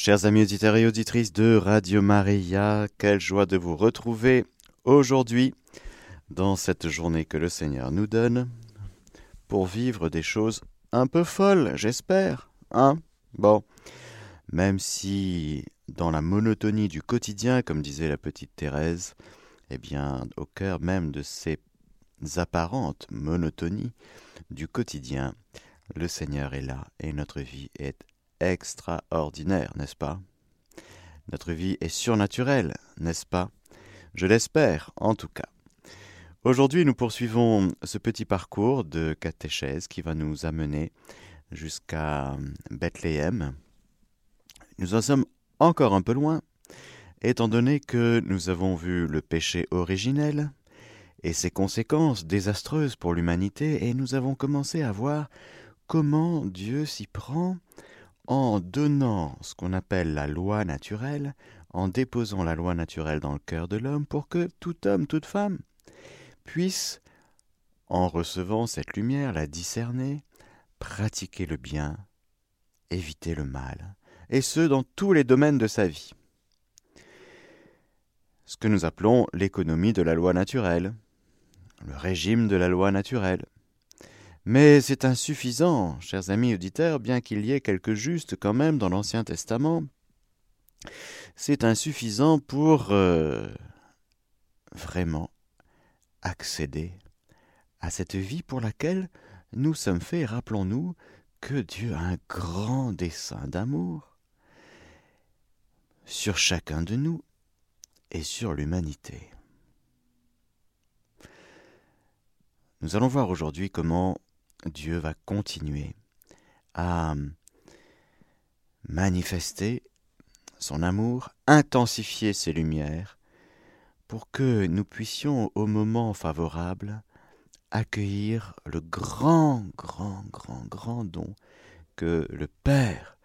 Chers amis auditeurs et auditrices de Radio Maria, quelle joie de vous retrouver aujourd'hui dans cette journée que le Seigneur nous donne pour vivre des choses un peu folles, j'espère. Hein? Bon. Même si dans la monotonie du quotidien, comme disait la petite Thérèse, eh bien, au cœur même de ces apparentes monotonies du quotidien, le Seigneur est là et notre vie est extraordinaire, n'est-ce pas? Notre vie est surnaturelle, n'est-ce pas? Je l'espère, en tout cas. Aujourd'hui, nous poursuivons ce petit parcours de catéchèse qui va nous amener jusqu'à Bethléem. Nous en sommes encore un peu loin, étant donné que nous avons vu le péché originel et ses conséquences désastreuses pour l'humanité, et nous avons commencé à voir comment Dieu s'y prend en donnant ce qu'on appelle la loi naturelle, en déposant la loi naturelle dans le cœur de l'homme pour que tout homme, toute femme puisse, en recevant cette lumière, la discerner, pratiquer le bien, éviter le mal, et ce dans tous les domaines de sa vie. Ce que nous appelons l'économie de la loi naturelle, le régime de la loi naturelle. Mais c'est insuffisant, chers amis auditeurs, bien qu'il y ait quelques justes quand même dans l'Ancien Testament. C'est insuffisant pour euh, vraiment accéder à cette vie pour laquelle nous sommes faits. Rappelons-nous que Dieu a un grand dessein d'amour sur chacun de nous et sur l'humanité. Nous allons voir aujourd'hui comment Dieu va continuer à manifester son amour, intensifier ses lumières, pour que nous puissions au moment favorable accueillir le grand, grand, grand, grand don que le Père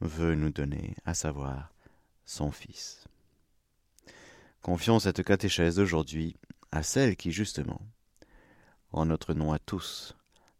veut nous donner, à savoir son Fils. Confions cette catéchèse d'aujourd'hui à celle qui, justement, en notre nom à tous,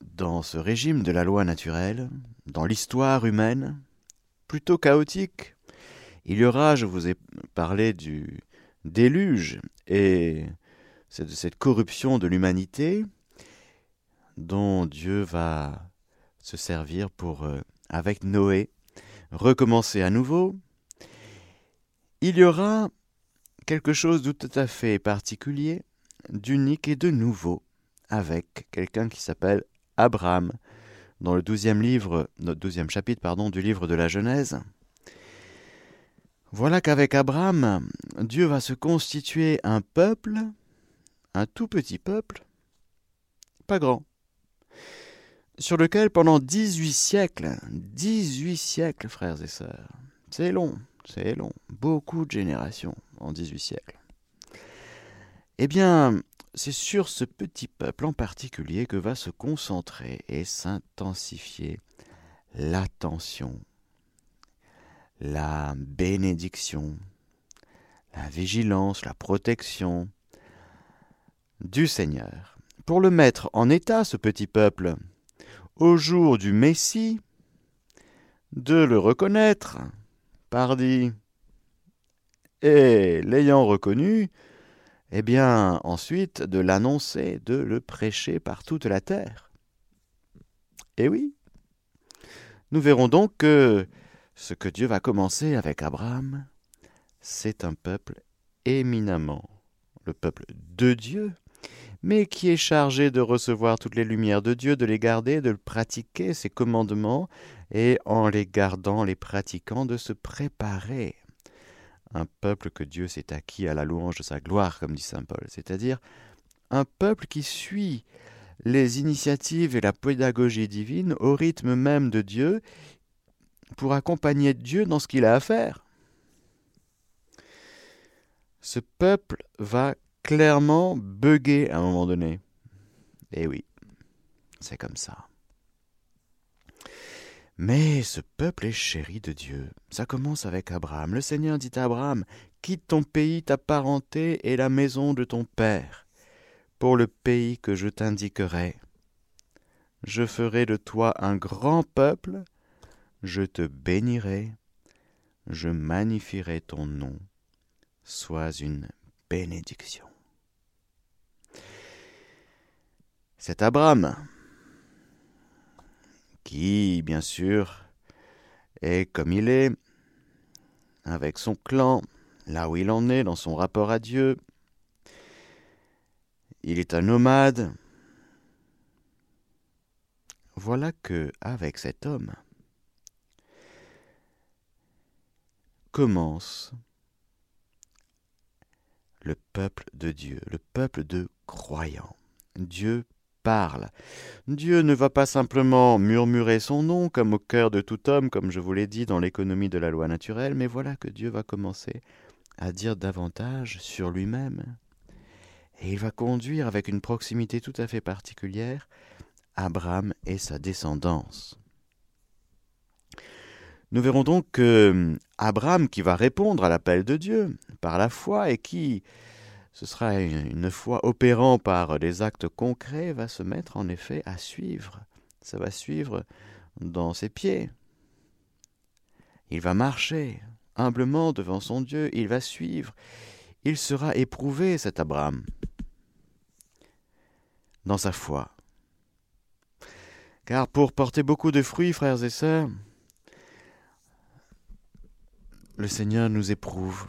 dans ce régime de la loi naturelle, dans l'histoire humaine, plutôt chaotique, il y aura, je vous ai parlé du déluge et de cette corruption de l'humanité dont Dieu va se servir pour, euh, avec Noé, recommencer à nouveau, il y aura quelque chose de tout à fait particulier, d'unique et de nouveau, avec quelqu'un qui s'appelle Abraham, dans le douzième livre, notre douzième chapitre, pardon, du livre de la Genèse. Voilà qu'avec Abraham, Dieu va se constituer un peuple, un tout petit peuple, pas grand, sur lequel pendant 18 siècles, 18 siècles, frères et sœurs, c'est long, c'est long, beaucoup de générations en 18 siècles. Eh bien, c'est sur ce petit peuple en particulier que va se concentrer et s'intensifier l'attention, la bénédiction, la vigilance, la protection du Seigneur, pour le mettre en état, ce petit peuple, au jour du Messie, de le reconnaître, pardi, et l'ayant reconnu, eh bien ensuite de l'annoncer, de le prêcher par toute la terre. Eh oui, nous verrons donc que ce que Dieu va commencer avec Abraham, c'est un peuple éminemment le peuple de Dieu, mais qui est chargé de recevoir toutes les lumières de Dieu, de les garder, de pratiquer ses commandements, et en les gardant, les pratiquant, de se préparer. Un peuple que Dieu s'est acquis à la louange de sa gloire, comme dit Saint Paul, c'est-à-dire un peuple qui suit les initiatives et la pédagogie divine au rythme même de Dieu, pour accompagner Dieu dans ce qu'il a à faire. Ce peuple va clairement bugger à un moment donné. Eh oui, c'est comme ça. Mais ce peuple est chéri de Dieu. Ça commence avec Abraham. Le Seigneur dit à Abraham, Quitte ton pays, ta parenté et la maison de ton père, pour le pays que je t'indiquerai. Je ferai de toi un grand peuple, je te bénirai, je magnifierai ton nom. Sois une bénédiction. C'est Abraham qui, bien sûr, est comme il est, avec son clan, là où il en est dans son rapport à Dieu. Il est un nomade. Voilà que, avec cet homme, commence le peuple de Dieu, le peuple de croyants. Dieu Dieu ne va pas simplement murmurer son nom comme au cœur de tout homme, comme je vous l'ai dit dans l'économie de la loi naturelle, mais voilà que Dieu va commencer à dire davantage sur lui-même. Et il va conduire avec une proximité tout à fait particulière Abraham et sa descendance. Nous verrons donc que Abraham, qui va répondre à l'appel de Dieu par la foi et qui, ce sera une foi opérant par des actes concrets, va se mettre en effet à suivre. Ça va suivre dans ses pieds. Il va marcher humblement devant son Dieu, il va suivre. Il sera éprouvé, cet Abraham, dans sa foi. Car pour porter beaucoup de fruits, frères et sœurs, le Seigneur nous éprouve.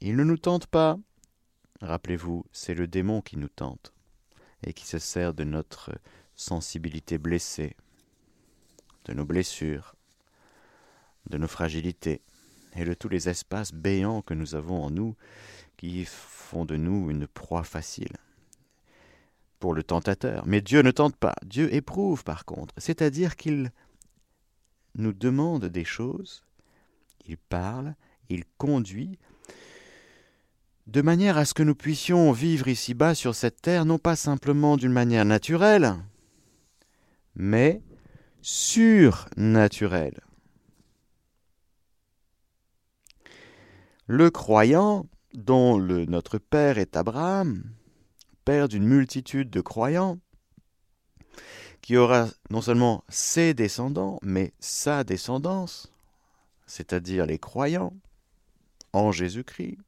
Il ne nous tente pas, Rappelez-vous, c'est le démon qui nous tente et qui se sert de notre sensibilité blessée, de nos blessures, de nos fragilités et de tous les espaces béants que nous avons en nous qui font de nous une proie facile pour le tentateur. Mais Dieu ne tente pas, Dieu éprouve par contre, c'est-à-dire qu'il nous demande des choses, il parle, il conduit, de manière à ce que nous puissions vivre ici-bas sur cette terre non pas simplement d'une manière naturelle, mais surnaturelle. Le croyant, dont notre Père est Abraham, Père d'une multitude de croyants, qui aura non seulement ses descendants, mais sa descendance, c'est-à-dire les croyants en Jésus-Christ,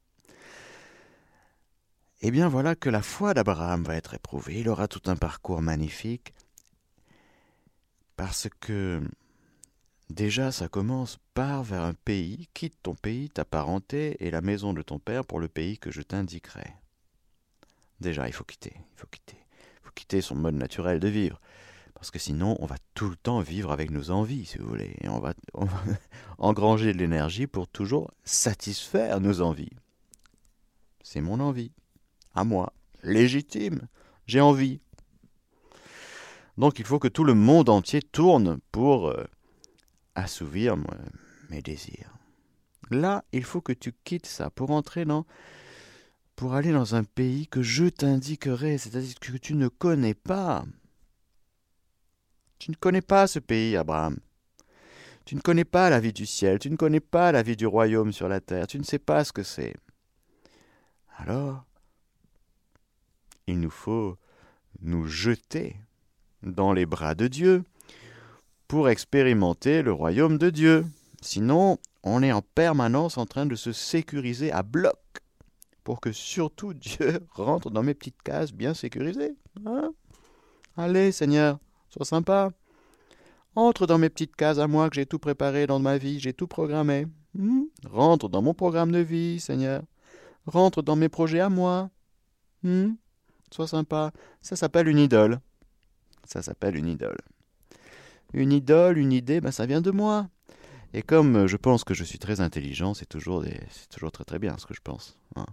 eh bien voilà que la foi d'Abraham va être éprouvée. Il aura tout un parcours magnifique parce que déjà ça commence par vers un pays, quitte ton pays, ta parenté et la maison de ton père pour le pays que je t'indiquerai. Déjà, il faut quitter, il faut quitter. Il faut quitter son mode naturel de vivre. Parce que sinon, on va tout le temps vivre avec nos envies, si vous voulez. Et on va, on va engranger de l'énergie pour toujours satisfaire nos envies. C'est mon envie à moi, légitime, j'ai envie. Donc il faut que tout le monde entier tourne pour euh, assouvir mes désirs. Là, il faut que tu quittes ça pour entrer dans pour aller dans un pays que je t'indiquerai, c'est-à-dire que tu ne connais pas. Tu ne connais pas ce pays, Abraham. Tu ne connais pas la vie du ciel, tu ne connais pas la vie du royaume sur la terre, tu ne sais pas ce que c'est. Alors, il nous faut nous jeter dans les bras de Dieu pour expérimenter le royaume de Dieu. Sinon, on est en permanence en train de se sécuriser à bloc pour que surtout Dieu rentre dans mes petites cases bien sécurisées. Hein? Allez, Seigneur, sois sympa. Entre dans mes petites cases à moi que j'ai tout préparé dans ma vie, j'ai tout programmé. Hmm? Rentre dans mon programme de vie, Seigneur. Rentre dans mes projets à moi. Hmm? Sois sympa. Ça s'appelle une idole. Ça s'appelle une idole. Une idole, une idée, ben ça vient de moi. Et comme euh, je pense que je suis très intelligent, c'est toujours, des... toujours très très bien ce que je pense. Hein.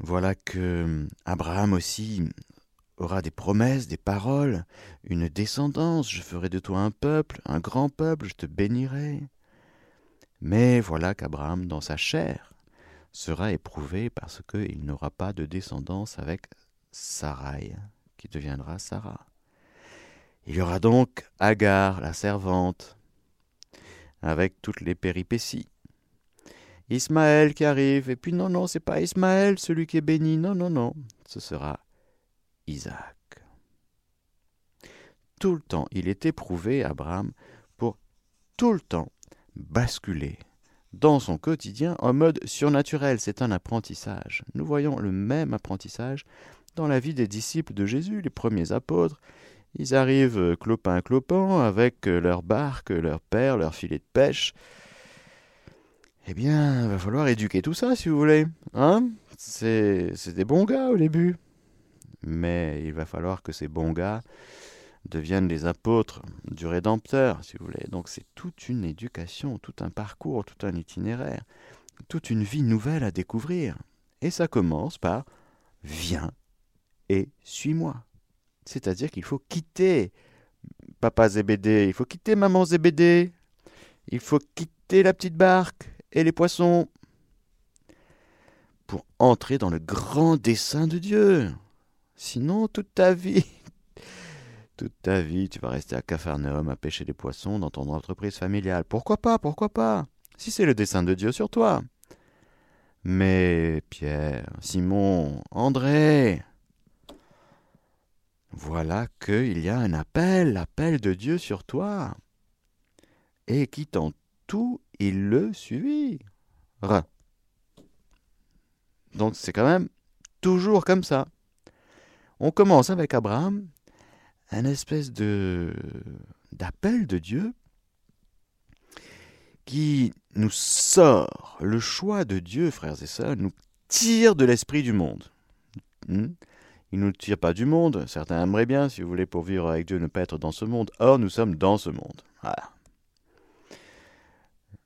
Voilà que euh, Abraham aussi auras des promesses, des paroles, une descendance, je ferai de toi un peuple, un grand peuple, je te bénirai. Mais voilà qu'Abraham, dans sa chair, sera éprouvé parce qu'il n'aura pas de descendance avec Sarai, qui deviendra Sarah. Il y aura donc Agar, la servante, avec toutes les péripéties. Ismaël qui arrive, et puis non, non, c'est pas Ismaël celui qui est béni, non, non, non, ce sera Isaac. Tout le temps, il est éprouvé, Abraham, pour tout le temps basculer dans son quotidien en mode surnaturel. C'est un apprentissage. Nous voyons le même apprentissage dans la vie des disciples de Jésus, les premiers apôtres. Ils arrivent clopin-clopin avec leur barque, leur père, leur filet de pêche. Eh bien, il va falloir éduquer tout ça, si vous voulez. Hein c'est, des bons gars au début. Mais il va falloir que ces bons gars deviennent les apôtres du Rédempteur, si vous voulez. Donc c'est toute une éducation, tout un parcours, tout un itinéraire, toute une vie nouvelle à découvrir. Et ça commence par Viens et suis-moi. C'est-à-dire qu'il faut quitter papa Zébédé, il faut quitter maman Zébédé, il faut quitter la petite barque et les poissons pour entrer dans le grand dessein de Dieu. Sinon, toute ta vie, toute ta vie, tu vas rester à Capharnaüm à pêcher des poissons dans ton entreprise familiale. Pourquoi pas, pourquoi pas? Si c'est le dessein de Dieu sur toi. Mais Pierre, Simon, André, voilà qu'il y a un appel, l'appel de Dieu sur toi. Et quittant tout, il le suivit. Donc c'est quand même toujours comme ça. On commence avec Abraham, un espèce de d'appel de Dieu qui nous sort le choix de Dieu, frères et sœurs, nous tire de l'esprit du monde. Hmm? Il ne nous tire pas du monde. Certains aimeraient bien, si vous voulez, pour vivre avec Dieu, ne pas être dans ce monde. Or, nous sommes dans ce monde.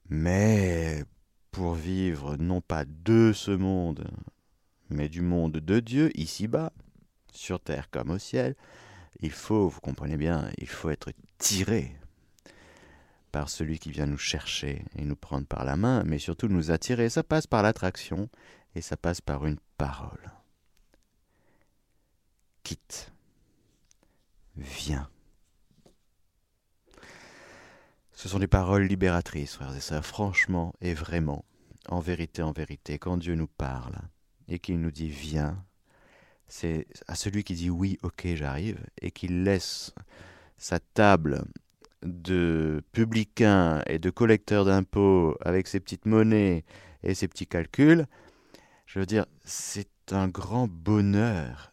Mais pour vivre non pas de ce monde, mais du monde de Dieu, ici-bas, sur terre comme au ciel, il faut, vous comprenez bien, il faut être tiré par celui qui vient nous chercher et nous prendre par la main, mais surtout nous attirer. Ça passe par l'attraction et ça passe par une parole quitte. Viens. Ce sont des paroles libératrices, frères et sœurs, franchement et vraiment, en vérité, en vérité, quand Dieu nous parle et qu'il nous dit viens, c'est à celui qui dit oui, ok, j'arrive, et qu'il laisse sa table de publicain et de collecteur d'impôts avec ses petites monnaies et ses petits calculs, je veux dire, c'est un grand bonheur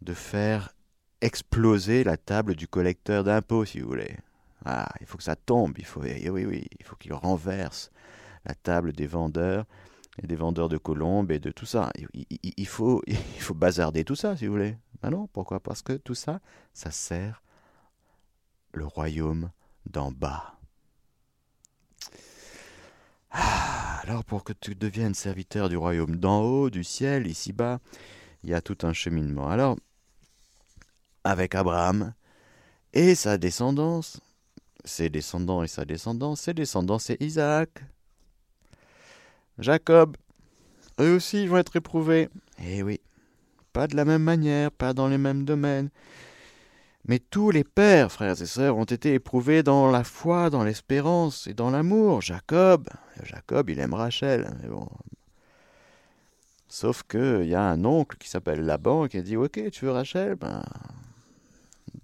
de faire exploser la table du collecteur d'impôts, si vous voulez. Ah, il faut que ça tombe, il faut, eh oui, oui, il faut qu'il renverse la table des vendeurs et des vendeurs de colombes et de tout ça. Il, faut, il bazarder tout ça, si vous voulez. Ah non, pourquoi? Parce que tout ça, ça sert le royaume d'en bas. Ah, alors pour que tu deviennes serviteur du royaume d'en haut, du ciel, ici-bas, il y a tout un cheminement. Alors, avec Abraham et sa descendance, ses descendants et sa descendance, ses descendants, c'est Isaac, Jacob, eux aussi vont être éprouvés. Eh oui, pas de la même manière, pas dans les mêmes domaines. Mais tous les pères, frères et sœurs, ont été éprouvés dans la foi, dans l'espérance et dans l'amour. Jacob, Jacob, il aime Rachel. Bon, Sauf qu'il y a un oncle qui s'appelle Laban qui a dit Ok, tu veux Rachel? Ben,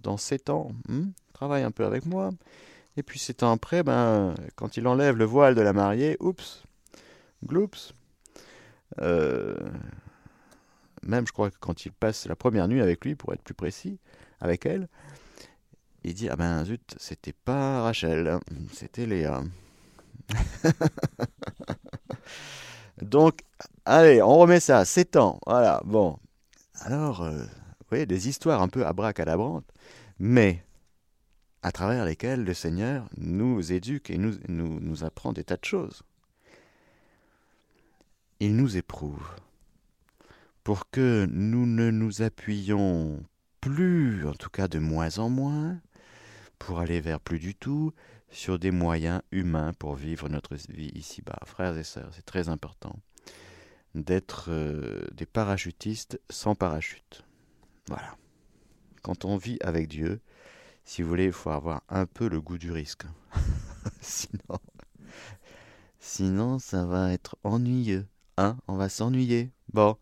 Dans sept ans, hmm, travaille un peu avec moi. Et puis sept ans après, ben, quand il enlève le voile de la mariée, oups, gloops. Euh, même, je crois que quand il passe la première nuit avec lui, pour être plus précis, avec elle, il dit Ah ben zut, c'était pas Rachel, c'était Léa. Donc, allez, on remet ça, 7 ans, voilà, bon. Alors, euh, vous voyez, des histoires un peu abracadabrantes, mais à travers lesquelles le Seigneur nous éduque et nous apprend des tas de choses. Il nous éprouve pour que nous ne nous appuyions plus, en tout cas de moins en moins, pour aller vers plus du tout, sur des moyens humains pour vivre notre vie ici-bas. Frères et sœurs, c'est très important d'être euh, des parachutistes sans parachute. Voilà. Quand on vit avec Dieu, si vous voulez, il faut avoir un peu le goût du risque. sinon, sinon, ça va être ennuyeux. Hein on va s'ennuyer. Bon.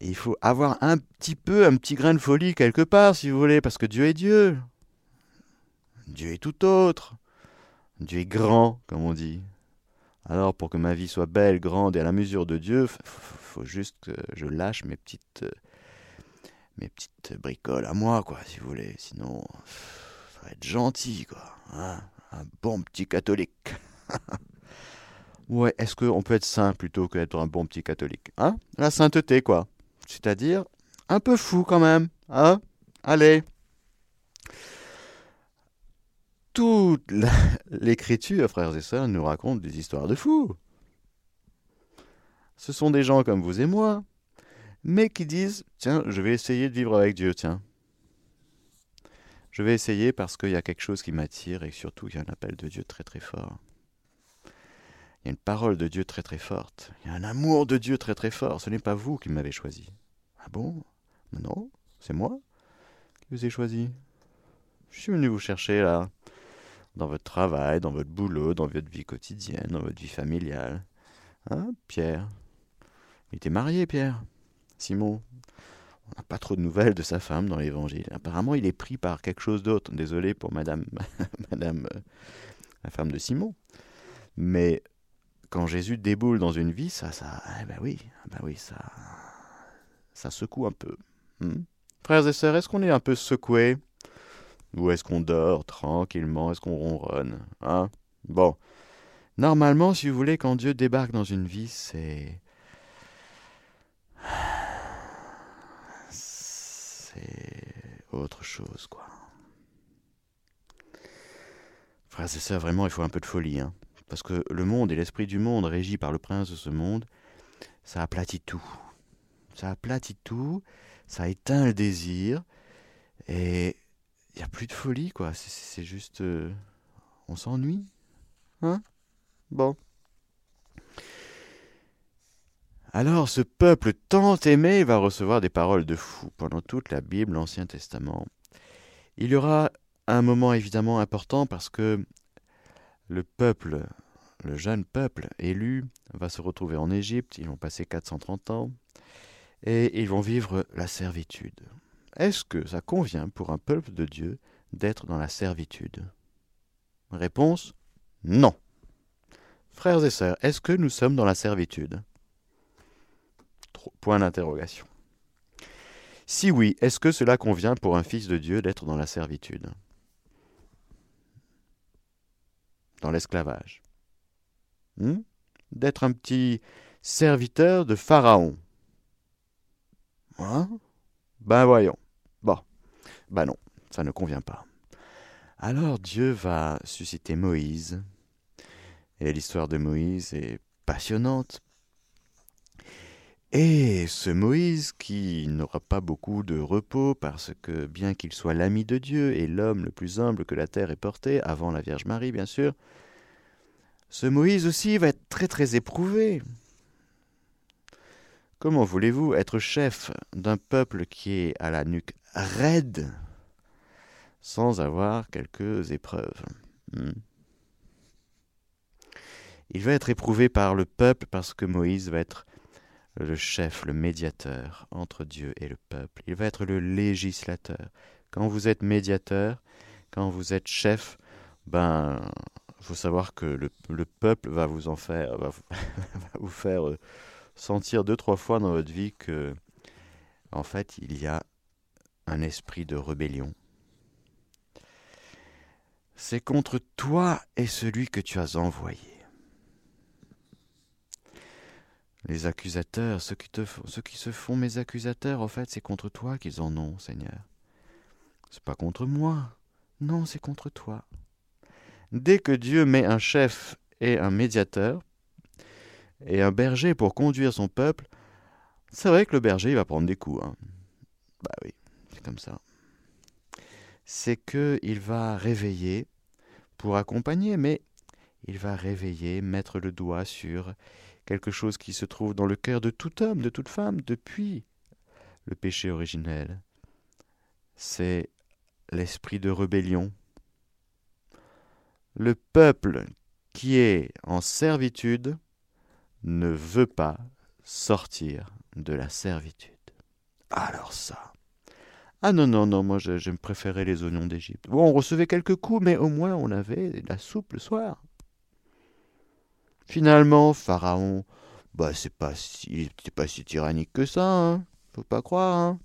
Il faut avoir un petit peu, un petit grain de folie quelque part, si vous voulez, parce que Dieu est Dieu. Dieu est tout autre. Dieu est grand, comme on dit. Alors, pour que ma vie soit belle, grande et à la mesure de Dieu, faut juste que je lâche mes petites, mes petites bricoles à moi, quoi, si vous voulez. Sinon, va être gentil, quoi. Hein un bon petit catholique. ouais, est-ce qu'on peut être saint plutôt que d'être un bon petit catholique Hein? La sainteté, quoi. C'est-à-dire un peu fou quand même. Hein? Allez toute l'écriture, frères et sœurs, nous raconte des histoires de fous. Ce sont des gens comme vous et moi, mais qui disent Tiens, je vais essayer de vivre avec Dieu, tiens. Je vais essayer parce qu'il y a quelque chose qui m'attire et surtout il y a un appel de Dieu très très fort. Il y a une parole de Dieu très très forte. Il y a un amour de Dieu très très fort. Ce n'est pas vous qui m'avez choisi. Ah bon? Non, c'est moi qui vous ai choisi. Je suis venu vous chercher là dans votre travail, dans votre boulot, dans votre vie quotidienne, dans votre vie familiale. Hein, Pierre? Il était marié, Pierre. Simon? On n'a pas trop de nouvelles de sa femme dans l'évangile. Apparemment, il est pris par quelque chose d'autre. Désolé pour madame, madame euh, la femme de Simon. Mais quand Jésus déboule dans une vie, ça, ça, eh ben oui, eh ben oui, ça, ça secoue un peu. Hmm Frères et sœurs, est-ce qu'on est un peu secoué? Ou est-ce qu'on dort tranquillement? Est-ce qu'on ronronne Hein? Bon. Normalement, si vous voulez, quand Dieu débarque dans une vie, c'est. C'est autre chose, quoi. Frères et sœurs, vraiment, il faut un peu de folie, hein. Parce que le monde et l'esprit du monde, régi par le prince de ce monde, ça aplatit tout. Ça aplatit tout, ça éteint le désir, et il n'y a plus de folie, quoi. C'est juste. Euh, on s'ennuie. Hein? Bon. Alors ce peuple tant aimé va recevoir des paroles de fou pendant toute la Bible, l'Ancien Testament. Il y aura un moment évidemment important parce que le peuple, le jeune peuple élu, va se retrouver en Égypte. Ils vont passer 430 ans et ils vont vivre la servitude. Est-ce que ça convient pour un peuple de Dieu d'être dans la servitude? Réponse non. Frères et sœurs, est-ce que nous sommes dans la servitude? Point d'interrogation. Si oui, est-ce que cela convient pour un fils de Dieu d'être dans la servitude? Dans l'esclavage hmm? D'être un petit serviteur de Pharaon hein? Ben voyons. Bon, ben non, ça ne convient pas. Alors Dieu va susciter Moïse, et l'histoire de Moïse est passionnante. Et ce Moïse, qui n'aura pas beaucoup de repos, parce que bien qu'il soit l'ami de Dieu et l'homme le plus humble que la terre ait porté, avant la Vierge Marie bien sûr, ce Moïse aussi va être très très éprouvé. Comment voulez-vous être chef d'un peuple qui est à la nuque raide sans avoir quelques épreuves? Hmm. Il va être éprouvé par le peuple parce que Moïse va être le chef, le médiateur entre Dieu et le peuple. Il va être le législateur. Quand vous êtes médiateur, quand vous êtes chef, ben, faut savoir que le, le peuple va vous en faire, va vous faire euh, sentir deux, trois fois dans votre vie que, en fait, il y a un esprit de rébellion. C'est contre toi et celui que tu as envoyé. Les accusateurs, ceux qui, se font mes accusateurs, en fait, c'est contre toi qu'ils en ont, Seigneur. C'est pas contre moi. Non, c'est contre toi. Dès que Dieu met un chef et un médiateur, et un berger pour conduire son peuple, c'est vrai que le berger il va prendre des coups. Hein. Bah oui, comme ça. C'est que il va réveiller pour accompagner, mais il va réveiller, mettre le doigt sur quelque chose qui se trouve dans le cœur de tout homme, de toute femme, depuis le péché originel. C'est l'esprit de rébellion. Le peuple qui est en servitude ne veut pas sortir de la servitude. Alors ça. Ah non, non, non, moi j'aime préférer les oignons d'Égypte. Bon, on recevait quelques coups, mais au moins on avait de la soupe le soir. Finalement, Pharaon, bah c'est pas si, tyrannique que ça, hein. Faut pas croire, hein.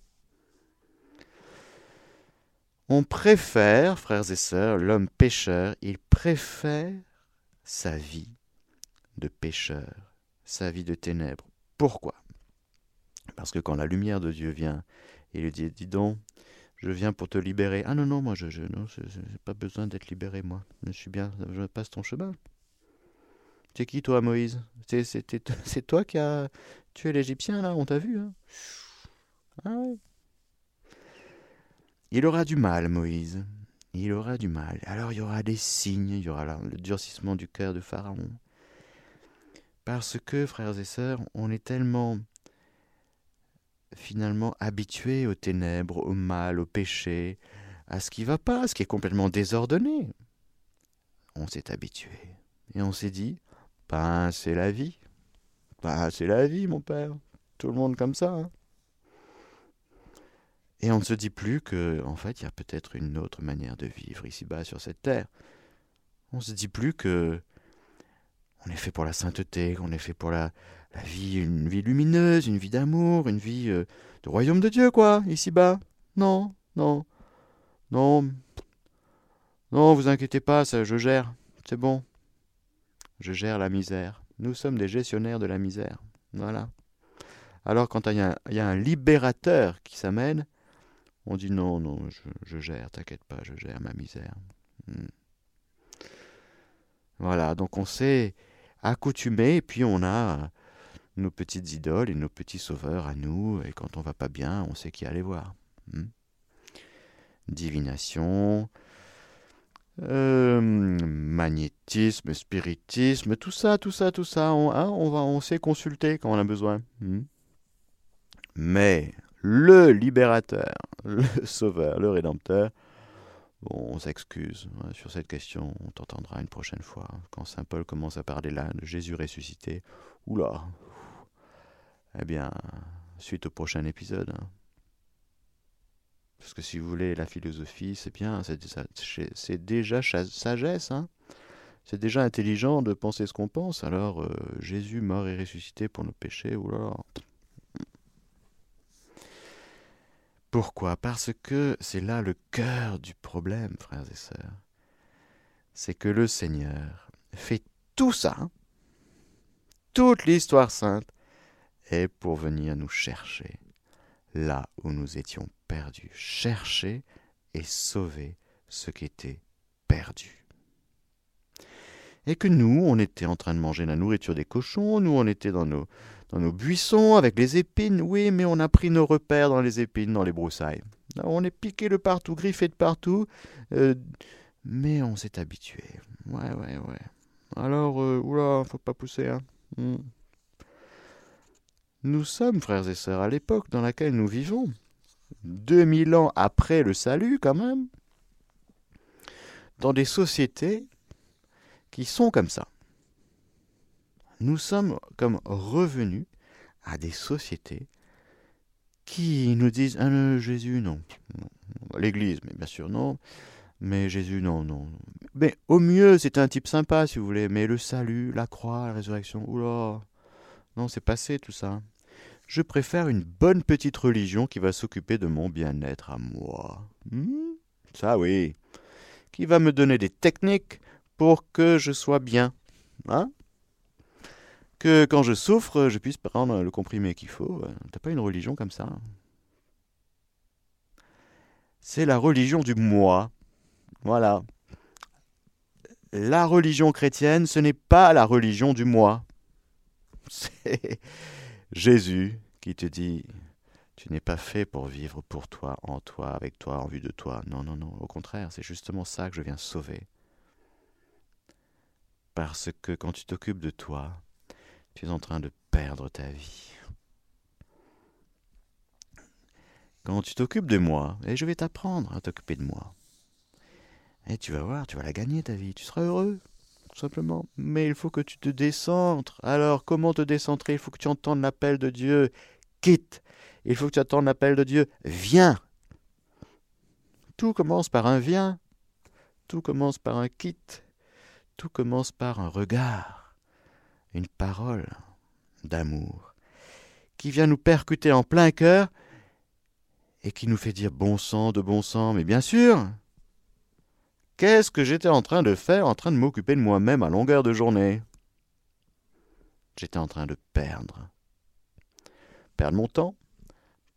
On préfère, frères et sœurs, l'homme pécheur, il préfère sa vie de pécheur, sa vie de ténèbres. Pourquoi? Parce que quand la lumière de Dieu vient, il lui dit, dis donc, je viens pour te libérer. Ah non, non, moi, je n'ai pas besoin d'être libéré, moi. Je suis bien, je passe ton chemin. C'est qui toi, Moïse? C'est toi qui as tué l'Égyptien, là? On t'a vu hein? Ah Il aura du mal, Moïse. Il aura du mal. Alors il y aura des signes, il y aura le durcissement du cœur de Pharaon. Parce que, frères et sœurs, on est tellement finalement habitués aux ténèbres, au mal, au péché, à ce qui va pas, à ce qui est complètement désordonné. On s'est habitué. Et on s'est dit, ben, c'est la vie. Ben, c'est la vie, mon père. Tout le monde comme ça. Hein. Et on ne se dit plus que, en fait, il y a peut-être une autre manière de vivre ici-bas sur cette terre. On ne se dit plus que on est fait pour la sainteté, qu'on est fait pour la, vie, une vie lumineuse, une vie d'amour, une vie euh, de royaume de Dieu, quoi, ici-bas. Non, non, non, non, vous inquiétez pas, ça, je gère, c'est bon. Je gère la misère. Nous sommes des gestionnaires de la misère. Voilà. Alors quand il y, a un libérateur qui s'amène, on dit non, non, je, gère, t'inquiète pas, je gère ma misère. Hmm. Voilà, donc on s'est accoutumé, et puis on a nos petites idoles et nos petits sauveurs à nous, et quand on va pas bien, on sait qui aller voir. Hmm. Divination, euh, magnétisme, spiritisme, tout ça, tout ça, tout ça, on, hein, on, va, on sait consulter quand on a besoin. Hmm. Mais le libérateur, le sauveur, le rédempteur, bon, on s'excuse hein, sur cette question, on t'entendra une prochaine fois. Quand Saint Paul commence à parler là de Jésus ressuscité, oula, eh bien, suite au prochain épisode. Hein. Parce que si vous voulez, la philosophie, c'est bien, c'est déjà sagesse, hein c'est déjà intelligent de penser ce qu'on pense. Alors, euh, Jésus mort et ressuscité pour nos péchés, oula. Pourquoi? Parce que c'est là le cœur du problème, frères et sœurs. C'est que le Seigneur fait tout ça, toute l'histoire sainte, est pour venir nous chercher là où nous étions perdus, chercher et sauver ce qui était perdu. Et que nous, on était en train de manger la nourriture des cochons, nous, on était dans nos, buissons avec les épines, oui, mais on a pris nos repères dans les épines, dans les broussailles. On est piqué de partout, griffé de partout, euh, mais on s'est habitué. Ouais, ouais, ouais. Alors, euh, oula, faut pas pousser, hein. Hmm. Nous sommes, frères et sœurs, à l'époque dans laquelle nous vivons, 2000 ans après le salut quand même, dans des sociétés qui sont comme ça. Nous sommes comme revenus à des sociétés qui nous disent ah, Jésus non, l'Église mais bien sûr non, mais Jésus non non. Mais au mieux c'est un type sympa si vous voulez, mais le salut, la croix, la résurrection, oula, non c'est passé tout ça. Je préfère une bonne petite religion qui va s'occuper de mon bien-être à moi. Hmm? ça oui. Qui va me donner des techniques pour que je sois bien. Hein? Que quand je souffre, je puisse prendre le comprimé qu'il faut. T'as pas une religion comme ça? C'est la religion du moi. Voilà. La religion chrétienne, ce n'est pas la religion du moi. C'est Jésus qui te dit Tu n'es pas fait pour vivre pour toi, en toi, avec toi, en vue de toi. Non, non, non. Au contraire, c'est justement ça que je viens sauver. Parce que quand tu t'occupes de toi, tu es en train de perdre ta vie. Quand tu t'occupes de moi, et je vais t'apprendre à t'occuper de moi, et tu vas voir, tu vas la gagner ta vie, tu seras heureux, simplement. Mais il faut que tu te décentres. Alors, comment te décentrer? Il faut que tu entendes l'appel de Dieu. Quitte. Il faut que tu attendes l'appel de Dieu. Viens. Tout commence par un viens. Tout commence par un quitte. Tout commence par un regard, une parole d'amour qui vient nous percuter en plein cœur et qui nous fait dire bon sang de bon sang, mais bien sûr, Qu'est-ce que j'étais en train de faire, en train de m'occuper de moi-même à longueur de journée? J'étais en train de perdre. Perdre mon temps,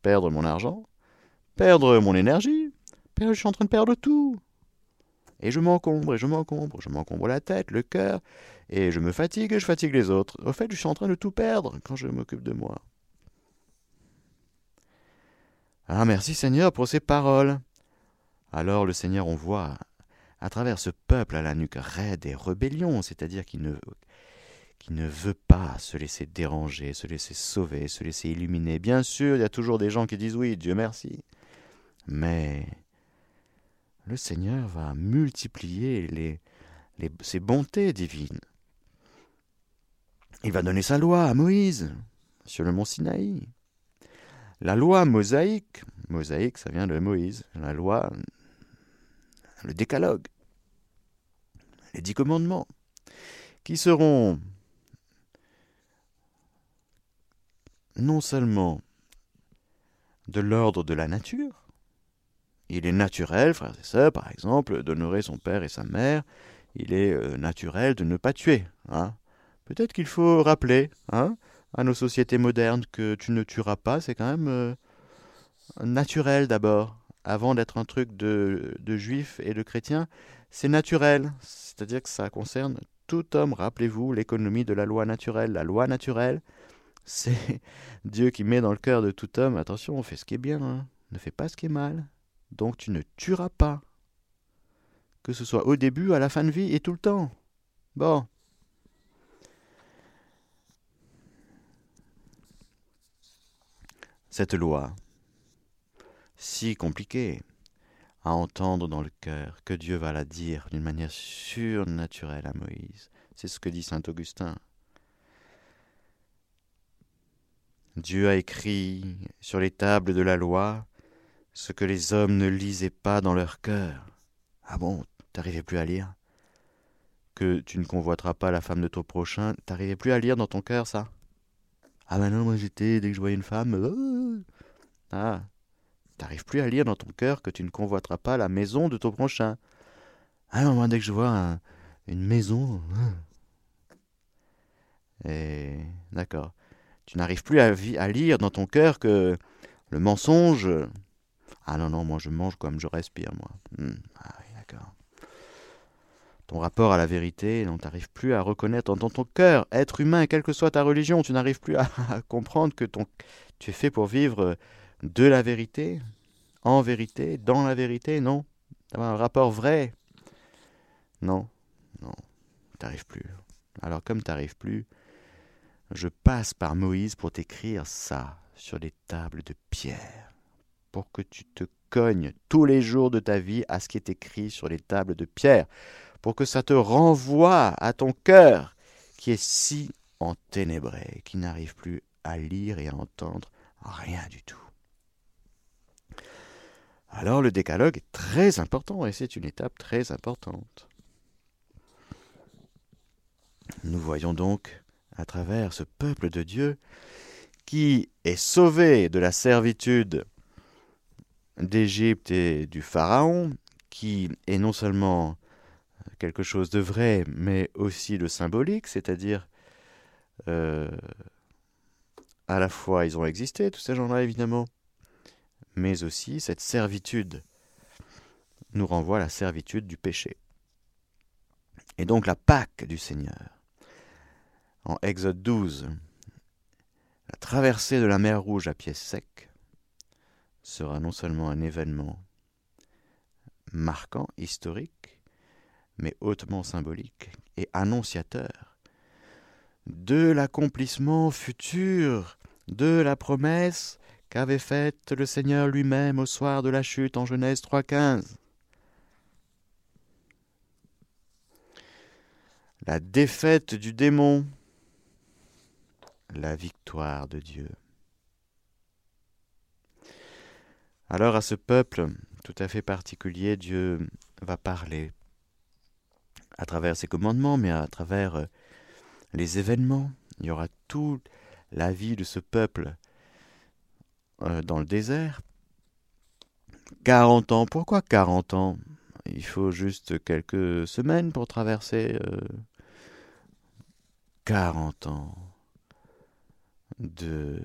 perdre mon argent, perdre mon énergie, je suis en train de perdre tout. Et je m'encombre, et je m'encombre, je m'encombre la tête, le cœur, et je me fatigue et je fatigue les autres. Au fait, je suis en train de tout perdre quand je m'occupe de moi. Ah, merci Seigneur pour ces paroles. Alors le Seigneur, on voit à travers ce peuple à la nuque raide et rébellion, c'est-à-dire qui ne, qui ne veut pas se laisser déranger, se laisser sauver, se laisser illuminer. Bien sûr, il y a toujours des gens qui disent oui, Dieu merci. Mais le Seigneur va multiplier les, les, ses bontés divines. Il va donner sa loi à Moïse sur le mont Sinaï. La loi mosaïque, mosaïque ça vient de Moïse, la loi le décalogue, les dix commandements, qui seront non seulement de l'ordre de la nature, il est naturel, frères et sœurs, par exemple, d'honorer son père et sa mère, il est euh, naturel de ne pas tuer. Hein. Peut-être qu'il faut rappeler hein, à nos sociétés modernes que tu ne tueras pas, c'est quand même euh, naturel d'abord avant d'être un truc de, de juif et de chrétien, c'est naturel. C'est-à-dire que ça concerne tout homme. Rappelez-vous l'économie de la loi naturelle. La loi naturelle, c'est Dieu qui met dans le cœur de tout homme, attention, on fait ce qui est bien, hein. ne fais pas ce qui est mal. Donc tu ne tueras pas. Que ce soit au début, à la fin de vie et tout le temps. Bon. Cette loi, si compliqué à entendre dans le cœur que Dieu va la dire d'une manière surnaturelle à Moïse. C'est ce que dit saint Augustin. Dieu a écrit sur les tables de la loi ce que les hommes ne lisaient pas dans leur cœur. Ah bon, t'arrivais plus à lire? Que tu ne convoiteras pas la femme de ton prochain, t'arrivais plus à lire dans ton cœur ça? Ah ben non, moi j'étais, dès que je voyais une femme... Euh, ah, T'arrives plus à lire dans ton cœur que tu ne convoiteras pas la maison de ton prochain. Ah non, moi, dès que je vois une maison. Hein. Et. D'accord. Tu n'arrives plus à, à, lire dans ton cœur que le mensonge. Ah non, non, moi je mange comme je respire, moi. Hmm. Ah oui, d'accord. Ton rapport à la vérité, non, t'arrives plus à reconnaître dans ton cœur, être humain, quelle que soit ta religion, tu n'arrives plus à, à comprendre que ton, tu es fait pour vivre de la vérité, en vérité, dans la vérité, non. D'avoir un rapport vrai. Non, non, t'arrives plus. Alors comme t'arrives plus, je passe par Moïse pour t'écrire ça sur des tables de pierre, pour que tu te cognes tous les jours de ta vie à ce qui est écrit sur les tables de pierre, pour que ça te renvoie à ton cœur qui est si enténébré, qui n'arrive plus à lire et à entendre rien du tout. Alors le décalogue est très important et c'est une étape très importante. Nous voyons donc à travers ce peuple de Dieu qui est sauvé de la servitude d'Égypte et du Pharaon, qui est non seulement quelque chose de vrai, mais aussi de symbolique, c'est-à-dire euh, à la fois ils ont existé, tous ces gens-là évidemment, mais aussi cette servitude nous renvoie à la servitude du péché. Et donc la Pâque du Seigneur, en Exode 12, la traversée de la mer Rouge à pied sec, sera non seulement un événement marquant, historique, mais hautement symbolique et annonciateur de l'accomplissement futur de la promesse qu'avait faite le Seigneur lui-même au soir de la chute en Genèse 3.15. La défaite du démon, la victoire de Dieu. Alors à ce peuple tout à fait particulier, Dieu va parler à travers ses commandements, mais à travers euh, les événements. Il y aura toute la vie de ce peuple euh, dans le désert. 40 ans. Pourquoi 40 ans? Il faut juste quelques semaines pour traverser 40 euh, ans de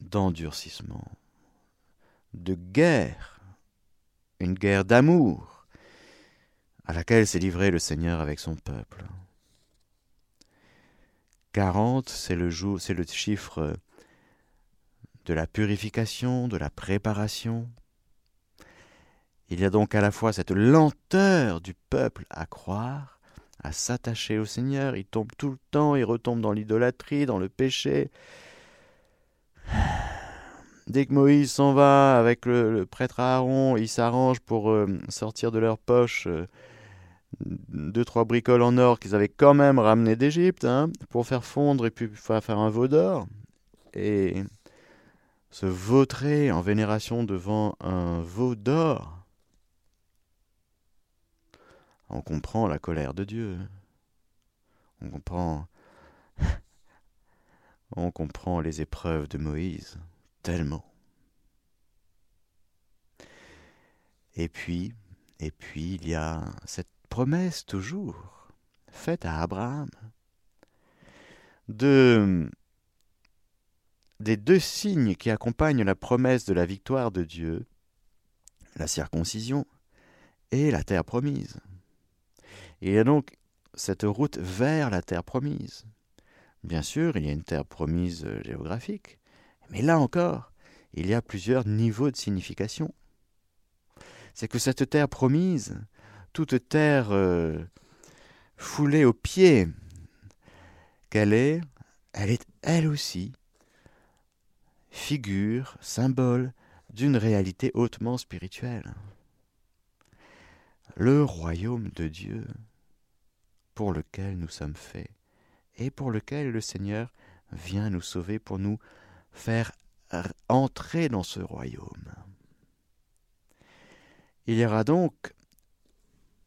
d'endurcissement de guerre, une guerre d'amour, à laquelle s'est livré le Seigneur avec son peuple. Quarante, c'est le jour, c'est le chiffre de la purification, de la préparation. Il y a donc à la fois cette lenteur du peuple à croire, à s'attacher au Seigneur, il tombe tout le temps, il retombe dans l'idolâtrie, dans le péché, Dès que Moïse s'en va avec le, prêtre Aaron, ils s'arrangent pour euh, sortir de leur poche euh, deux, trois bricoles en or qu'ils avaient quand même ramenées d'Égypte hein, pour faire fondre et puis faire un veau d'or. Et se vautrer en vénération devant un veau d'or, on comprend la colère de Dieu. On comprend. on comprend les épreuves de Moïse tellement. Et puis, et puis il y a cette promesse toujours faite à Abraham de des deux signes qui accompagnent la promesse de la victoire de Dieu, la circoncision et la terre promise. il y a donc cette route vers la terre promise. Bien sûr, il y a une terre promise géographique, mais là encore, il y a plusieurs niveaux de signification. C'est que cette terre promise, toute terre euh, foulée aux pieds qu'elle est, elle est elle aussi figure, symbole d'une réalité hautement spirituelle. Le royaume de Dieu pour lequel nous sommes faits et pour lequel le Seigneur vient nous sauver pour nous faire entrer dans ce royaume. Il y aura donc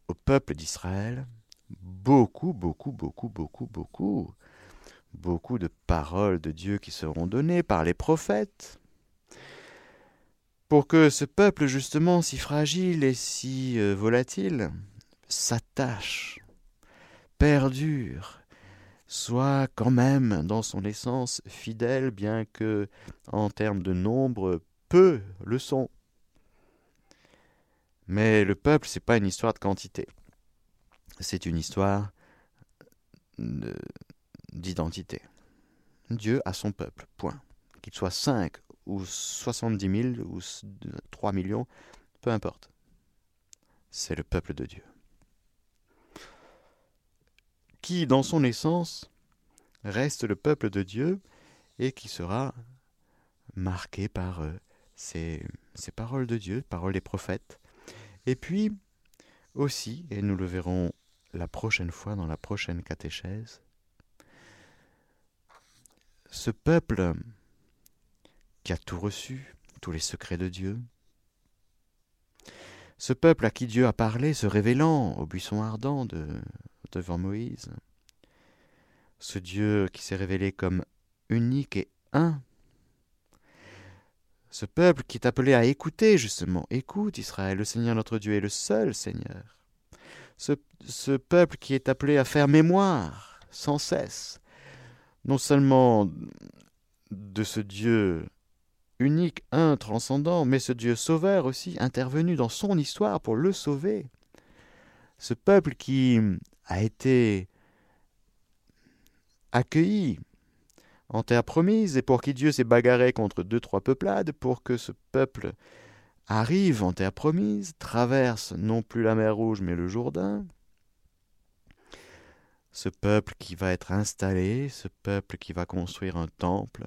au peuple d'Israël beaucoup, beaucoup, beaucoup, beaucoup, beaucoup, beaucoup de paroles de Dieu qui seront données par les prophètes, pour que ce peuple justement si fragile et si euh, volatile s'attache, perdure, soit quand même dans son essence fidèle, bien que en termes de nombre, peu le sont. Mais le peuple, c'est pas une histoire de quantité. C'est une histoire d'identité. Dieu a son peuple, point. Qu'il soit 5 ou 70 000 ou 3 millions, peu importe. C'est le peuple de Dieu qui, dans son essence, reste le peuple de Dieu et qui sera marqué par euh, ces, ces, paroles de Dieu, paroles des prophètes. Et puis aussi, et nous le verrons la prochaine fois dans la prochaine catéchèse, ce peuple qui a tout reçu, tous les secrets de Dieu, ce peuple à qui Dieu a parlé, se révélant au buisson ardent de, devant Moïse. Ce Dieu qui s'est révélé comme unique et un. Ce peuple qui est appelé à écouter justement. Écoute Israël, le Seigneur notre Dieu est le seul Seigneur. Ce peuple qui est appelé à faire mémoire sans cesse, non seulement de ce Dieu unique, un, transcendant, mais ce Dieu sauveur aussi, intervenu dans son histoire pour le sauver. Ce peuple qui a été accueilli en terre promise et pour qui Dieu s'est bagarré contre deux, trois peuplades pour que ce peuple arrive en terre promise, traverse non plus la mer Rouge mais le Jourdain. Ce peuple qui va être installé, ce peuple qui va construire un temple,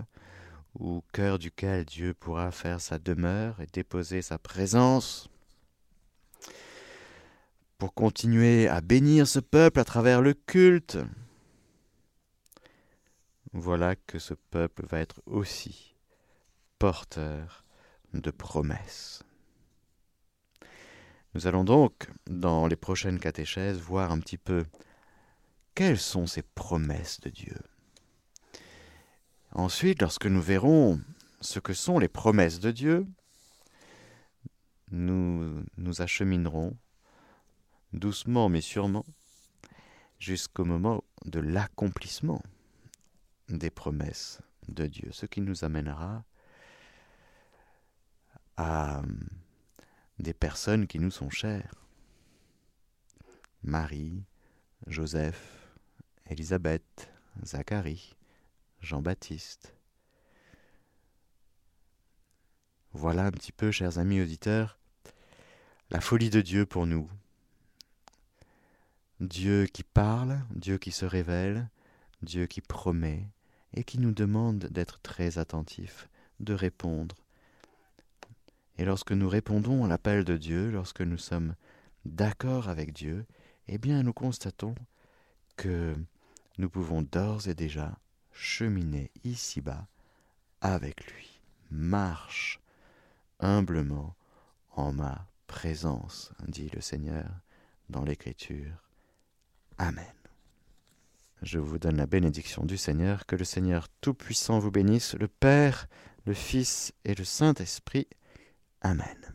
au cœur duquel Dieu pourra faire sa demeure et déposer sa présence, pour continuer à bénir ce peuple à travers le culte. Voilà que ce peuple va être aussi porteur de promesses. Nous allons donc, dans les prochaines catéchèses, voir un petit peu quelles sont ces promesses de Dieu? Ensuite, lorsque nous verrons ce que sont les promesses de Dieu, nous nous acheminerons doucement mais sûrement jusqu'au moment de l'accomplissement des promesses de Dieu, ce qui nous amènera à des personnes qui nous sont chères. Marie, Joseph, Élisabeth, Zacharie, Jean-Baptiste. Voilà un petit peu, chers amis auditeurs, la folie de Dieu pour nous. Dieu qui parle, Dieu qui se révèle, Dieu qui promet et qui nous demande d'être très attentifs, de répondre. Et lorsque nous répondons à l'appel de Dieu, lorsque nous sommes d'accord avec Dieu, eh bien nous constatons que nous pouvons d'ores et déjà cheminer ici-bas avec lui. Marche humblement en ma présence, dit le Seigneur dans l'Écriture. Amen. Je vous donne la bénédiction du Seigneur, que le Seigneur Tout-Puissant vous bénisse, le Père, le Fils et le Saint-Esprit. Amen.